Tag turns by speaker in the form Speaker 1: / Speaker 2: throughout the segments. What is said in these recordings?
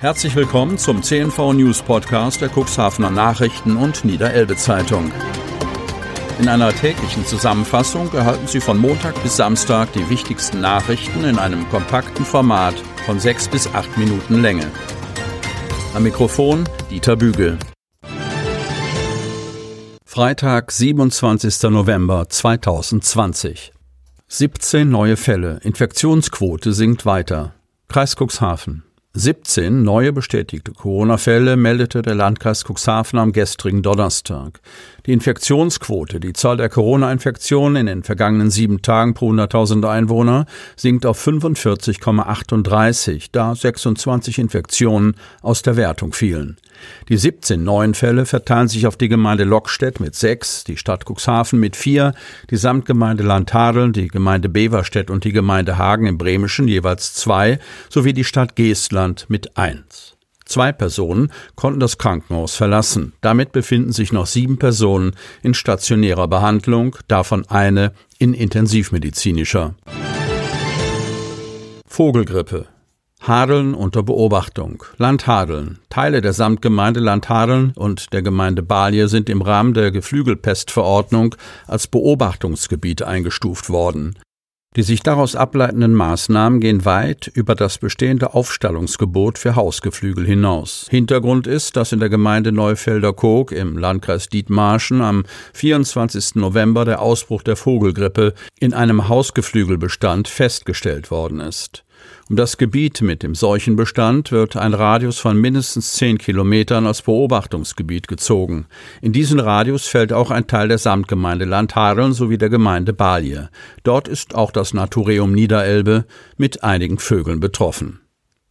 Speaker 1: Herzlich willkommen zum CNV News Podcast der Cuxhavener Nachrichten und Niederelbe Zeitung. In einer täglichen Zusammenfassung erhalten Sie von Montag bis Samstag die wichtigsten Nachrichten in einem kompakten Format von sechs bis acht Minuten Länge. Am Mikrofon Dieter Bügel. Freitag, 27. November 2020. 17 neue Fälle. Infektionsquote sinkt weiter. Kreis Cuxhaven. 17 neue bestätigte Corona-Fälle meldete der Landkreis Cuxhaven am gestrigen Donnerstag. Die Infektionsquote, die Zahl der Corona-Infektionen in den vergangenen sieben Tagen pro 100.000 Einwohner, sinkt auf 45,38, da 26 Infektionen aus der Wertung fielen. Die 17 neuen Fälle verteilen sich auf die Gemeinde Lockstedt mit sechs, die Stadt Cuxhaven mit vier, die Samtgemeinde Landhadeln, die Gemeinde Beverstedt und die Gemeinde Hagen im Bremischen jeweils zwei, sowie die Stadt Geestland mit eins. Zwei Personen konnten das Krankenhaus verlassen. Damit befinden sich noch sieben Personen in stationärer Behandlung, davon eine in intensivmedizinischer. Vogelgrippe. Hadeln unter Beobachtung. Land Hadeln. Teile der Samtgemeinde Land Hadeln und der Gemeinde Balje sind im Rahmen der Geflügelpestverordnung als Beobachtungsgebiet eingestuft worden. Die sich daraus ableitenden Maßnahmen gehen weit über das bestehende Aufstallungsgebot für Hausgeflügel hinaus. Hintergrund ist, dass in der Gemeinde Neufelder Kog im Landkreis Dietmarschen am 24. November der Ausbruch der Vogelgrippe in einem Hausgeflügelbestand festgestellt worden ist. Um das Gebiet mit dem Seuchenbestand wird ein Radius von mindestens zehn Kilometern als Beobachtungsgebiet gezogen. In diesen Radius fällt auch ein Teil der Samtgemeinde Landhadeln sowie der Gemeinde Balje. Dort ist auch das Naturium Niederelbe mit einigen Vögeln betroffen.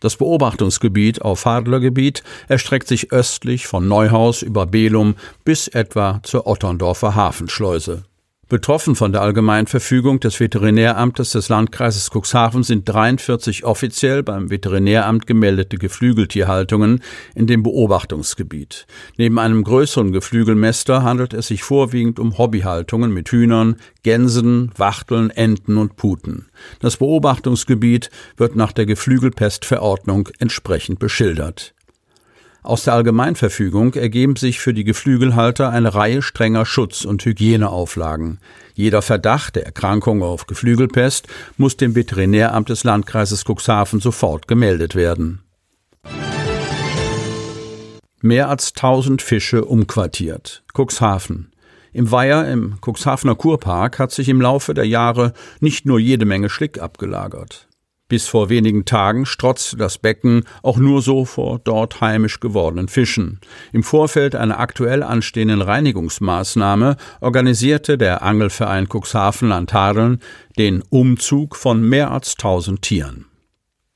Speaker 1: Das Beobachtungsgebiet auf Hadlergebiet erstreckt sich östlich von Neuhaus über Belum bis etwa zur Otterndorfer Hafenschleuse. Betroffen von der Allgemeinverfügung des Veterinäramtes des Landkreises Cuxhaven sind 43 offiziell beim Veterinäramt gemeldete Geflügeltierhaltungen in dem Beobachtungsgebiet. Neben einem größeren Geflügelmäster handelt es sich vorwiegend um Hobbyhaltungen mit Hühnern, Gänsen, Wachteln, Enten und Puten. Das Beobachtungsgebiet wird nach der Geflügelpestverordnung entsprechend beschildert. Aus der Allgemeinverfügung ergeben sich für die Geflügelhalter eine Reihe strenger Schutz- und Hygieneauflagen. Jeder Verdacht der Erkrankung auf Geflügelpest muss dem Veterinäramt des Landkreises Cuxhaven sofort gemeldet werden. Mehr als 1000 Fische umquartiert. Cuxhaven. Im Weiher im Cuxhavener Kurpark hat sich im Laufe der Jahre nicht nur jede Menge Schlick abgelagert. Bis vor wenigen Tagen strotzte das Becken auch nur so vor dort heimisch gewordenen Fischen. Im Vorfeld einer aktuell anstehenden Reinigungsmaßnahme organisierte der Angelverein Cuxhaven Landhadeln den Umzug von mehr als tausend Tieren.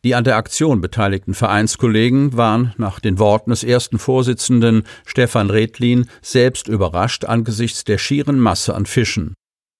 Speaker 1: Die an der Aktion beteiligten Vereinskollegen waren nach den Worten des ersten Vorsitzenden Stefan Redlin selbst überrascht angesichts der schieren Masse an Fischen.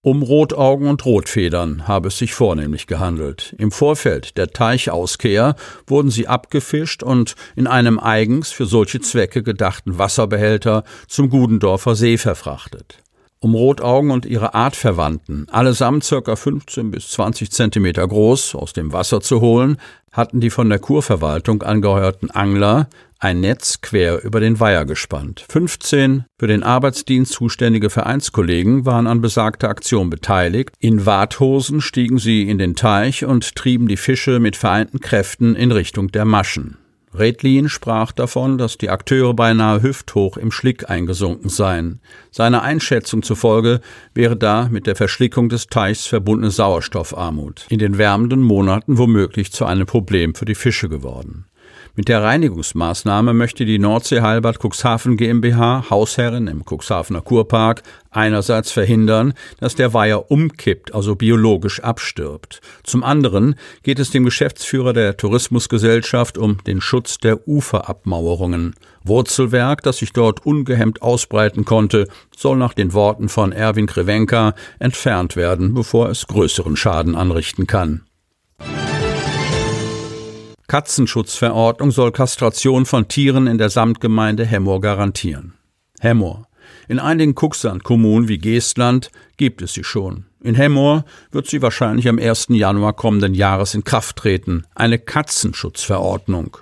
Speaker 1: Um Rotaugen und Rotfedern habe es sich vornehmlich gehandelt. Im Vorfeld der Teichauskehr wurden sie abgefischt und in einem eigens für solche Zwecke gedachten Wasserbehälter zum Gudendorfer See verfrachtet. Um Rotaugen und ihre Artverwandten, allesamt circa 15 bis 20 Zentimeter groß, aus dem Wasser zu holen, hatten die von der Kurverwaltung angeheuerten Angler ein Netz quer über den Weiher gespannt. 15 für den Arbeitsdienst zuständige Vereinskollegen waren an besagter Aktion beteiligt. In Warthosen stiegen sie in den Teich und trieben die Fische mit vereinten Kräften in Richtung der Maschen. Redlin sprach davon, dass die Akteure beinahe hüfthoch im Schlick eingesunken seien. Seiner Einschätzung zufolge wäre da mit der Verschlickung des Teichs verbundene Sauerstoffarmut in den wärmenden Monaten womöglich zu einem Problem für die Fische geworden. Mit der Reinigungsmaßnahme möchte die Nordsee Heilbad Cuxhaven GmbH, Hausherrin im Cuxhavener Kurpark, einerseits verhindern, dass der Weiher umkippt, also biologisch abstirbt. Zum anderen geht es dem Geschäftsführer der Tourismusgesellschaft um den Schutz der Uferabmauerungen. Wurzelwerk, das sich dort ungehemmt ausbreiten konnte, soll nach den Worten von Erwin Krewenka entfernt werden, bevor es größeren Schaden anrichten kann. Katzenschutzverordnung soll Kastration von Tieren in der Samtgemeinde Hemmoor garantieren. Hemmoor. In einigen Kuxland-Kommunen wie Geestland gibt es sie schon. In Hemmoor wird sie wahrscheinlich am 1. Januar kommenden Jahres in Kraft treten. Eine Katzenschutzverordnung.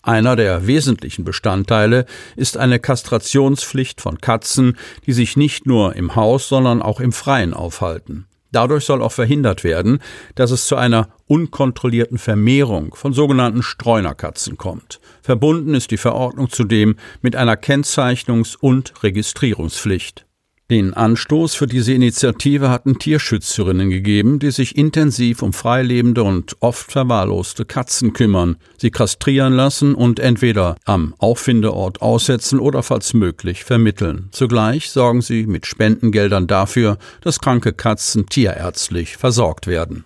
Speaker 1: Einer der wesentlichen Bestandteile ist eine Kastrationspflicht von Katzen, die sich nicht nur im Haus, sondern auch im Freien aufhalten. Dadurch soll auch verhindert werden, dass es zu einer unkontrollierten Vermehrung von sogenannten Streunerkatzen kommt. Verbunden ist die Verordnung zudem mit einer Kennzeichnungs- und Registrierungspflicht. Den Anstoß für diese Initiative hatten Tierschützerinnen gegeben, die sich intensiv um freilebende und oft verwahrloste Katzen kümmern, sie kastrieren lassen und entweder am Auffindeort aussetzen oder falls möglich vermitteln. Zugleich sorgen sie mit Spendengeldern dafür, dass kranke Katzen tierärztlich versorgt werden.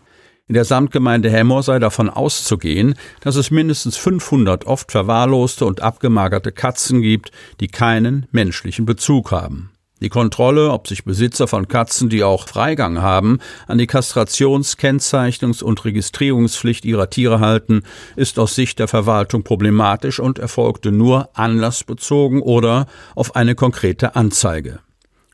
Speaker 1: In der Samtgemeinde Hemmer sei davon auszugehen, dass es mindestens 500 oft verwahrloste und abgemagerte Katzen gibt, die keinen menschlichen Bezug haben. Die Kontrolle, ob sich Besitzer von Katzen, die auch Freigang haben, an die Kastrations-, Kennzeichnungs- und Registrierungspflicht ihrer Tiere halten, ist aus Sicht der Verwaltung problematisch und erfolgte nur anlassbezogen oder auf eine konkrete Anzeige.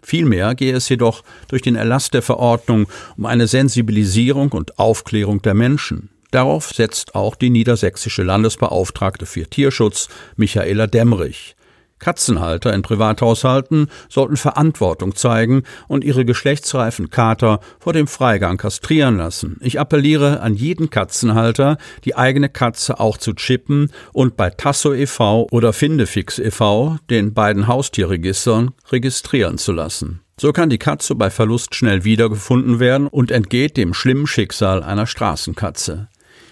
Speaker 1: Vielmehr gehe es jedoch durch den Erlass der Verordnung um eine Sensibilisierung und Aufklärung der Menschen. Darauf setzt auch die niedersächsische Landesbeauftragte für Tierschutz Michaela Demrich. Katzenhalter in Privathaushalten sollten Verantwortung zeigen und ihre geschlechtsreifen Kater vor dem Freigang kastrieren lassen. Ich appelliere an jeden Katzenhalter, die eigene Katze auch zu chippen und bei Tasso e.V. oder Findefix e.V., den beiden Haustierregistern, registrieren zu lassen. So kann die Katze bei Verlust schnell wiedergefunden werden und entgeht dem schlimmen Schicksal einer Straßenkatze.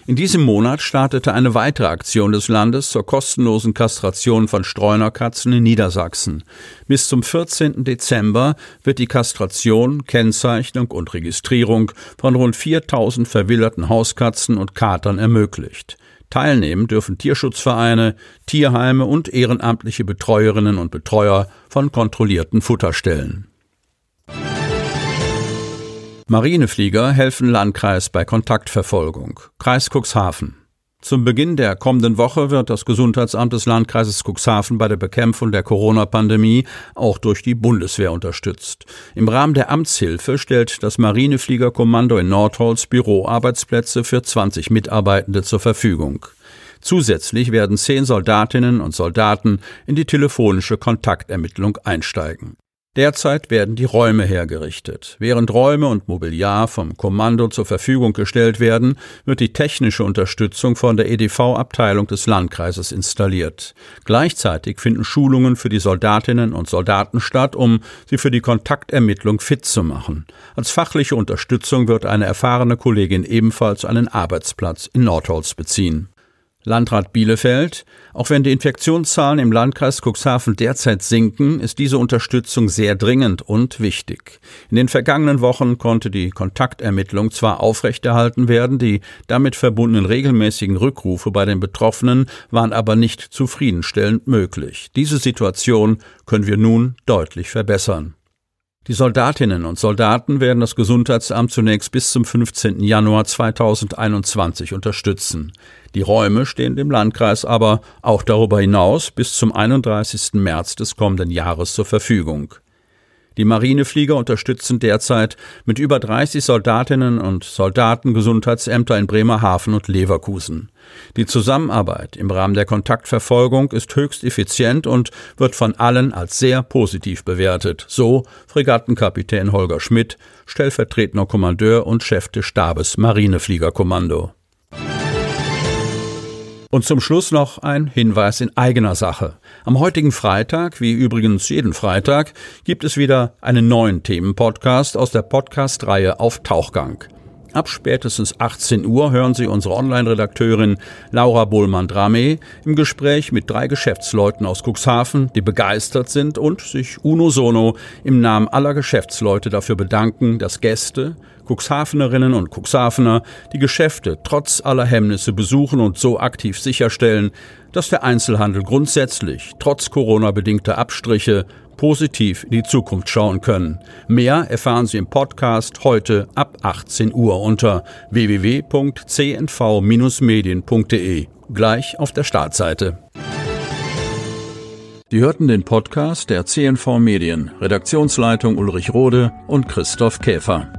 Speaker 1: In diesem Monat startete eine weitere Aktion des Landes zur kostenlosen Kastration von Streunerkatzen in Niedersachsen. Bis zum 14. Dezember wird die Kastration, Kennzeichnung und Registrierung von rund 4000 verwilderten Hauskatzen und Katern ermöglicht. Teilnehmen dürfen Tierschutzvereine, Tierheime und ehrenamtliche Betreuerinnen und Betreuer von kontrollierten Futterstellen. Marineflieger helfen Landkreis bei Kontaktverfolgung. Kreis Cuxhaven. Zum Beginn der kommenden Woche wird das Gesundheitsamt des Landkreises Cuxhaven bei der Bekämpfung der Corona-Pandemie auch durch die Bundeswehr unterstützt. Im Rahmen der Amtshilfe stellt das Marinefliegerkommando in Nordholz Büroarbeitsplätze für 20 Mitarbeitende zur Verfügung. Zusätzlich werden zehn Soldatinnen und Soldaten in die telefonische Kontaktermittlung einsteigen. Derzeit werden die Räume hergerichtet. Während Räume und Mobiliar vom Kommando zur Verfügung gestellt werden, wird die technische Unterstützung von der EDV-Abteilung des Landkreises installiert. Gleichzeitig finden Schulungen für die Soldatinnen und Soldaten statt, um sie für die Kontaktermittlung fit zu machen. Als fachliche Unterstützung wird eine erfahrene Kollegin ebenfalls einen Arbeitsplatz in Nordholz beziehen. Landrat Bielefeld. Auch wenn die Infektionszahlen im Landkreis Cuxhaven derzeit sinken, ist diese Unterstützung sehr dringend und wichtig. In den vergangenen Wochen konnte die Kontaktermittlung zwar aufrechterhalten werden, die damit verbundenen regelmäßigen Rückrufe bei den Betroffenen waren aber nicht zufriedenstellend möglich. Diese Situation können wir nun deutlich verbessern. Die Soldatinnen und Soldaten werden das Gesundheitsamt zunächst bis zum 15. Januar 2021 unterstützen. Die Räume stehen dem Landkreis aber auch darüber hinaus bis zum 31. März des kommenden Jahres zur Verfügung. Die Marineflieger unterstützen derzeit mit über 30 Soldatinnen und Soldaten Gesundheitsämter in Bremerhaven und Leverkusen. Die Zusammenarbeit im Rahmen der Kontaktverfolgung ist höchst effizient und wird von allen als sehr positiv bewertet, so Fregattenkapitän Holger Schmidt, stellvertretender Kommandeur und Chef des Stabes Marinefliegerkommando. Und zum Schluss noch ein Hinweis in eigener Sache. Am heutigen Freitag, wie übrigens jeden Freitag, gibt es wieder einen neuen Themenpodcast aus der Podcast-Reihe auf Tauchgang. Ab spätestens 18 Uhr hören Sie unsere Online-Redakteurin Laura Bohlmann-Drame im Gespräch mit drei Geschäftsleuten aus Cuxhaven, die begeistert sind und sich uno sono im Namen aller Geschäftsleute dafür bedanken, dass Gäste, Cuxhavenerinnen und Cuxhavener die Geschäfte trotz aller Hemmnisse besuchen und so aktiv sicherstellen, dass der Einzelhandel grundsätzlich, trotz Corona-bedingter Abstriche, positiv in die Zukunft schauen können. Mehr erfahren Sie im Podcast heute ab 18 Uhr unter www.cnv-medien.de, gleich auf der Startseite. Sie hörten den Podcast der CNV Medien, Redaktionsleitung Ulrich Rode und Christoph Käfer.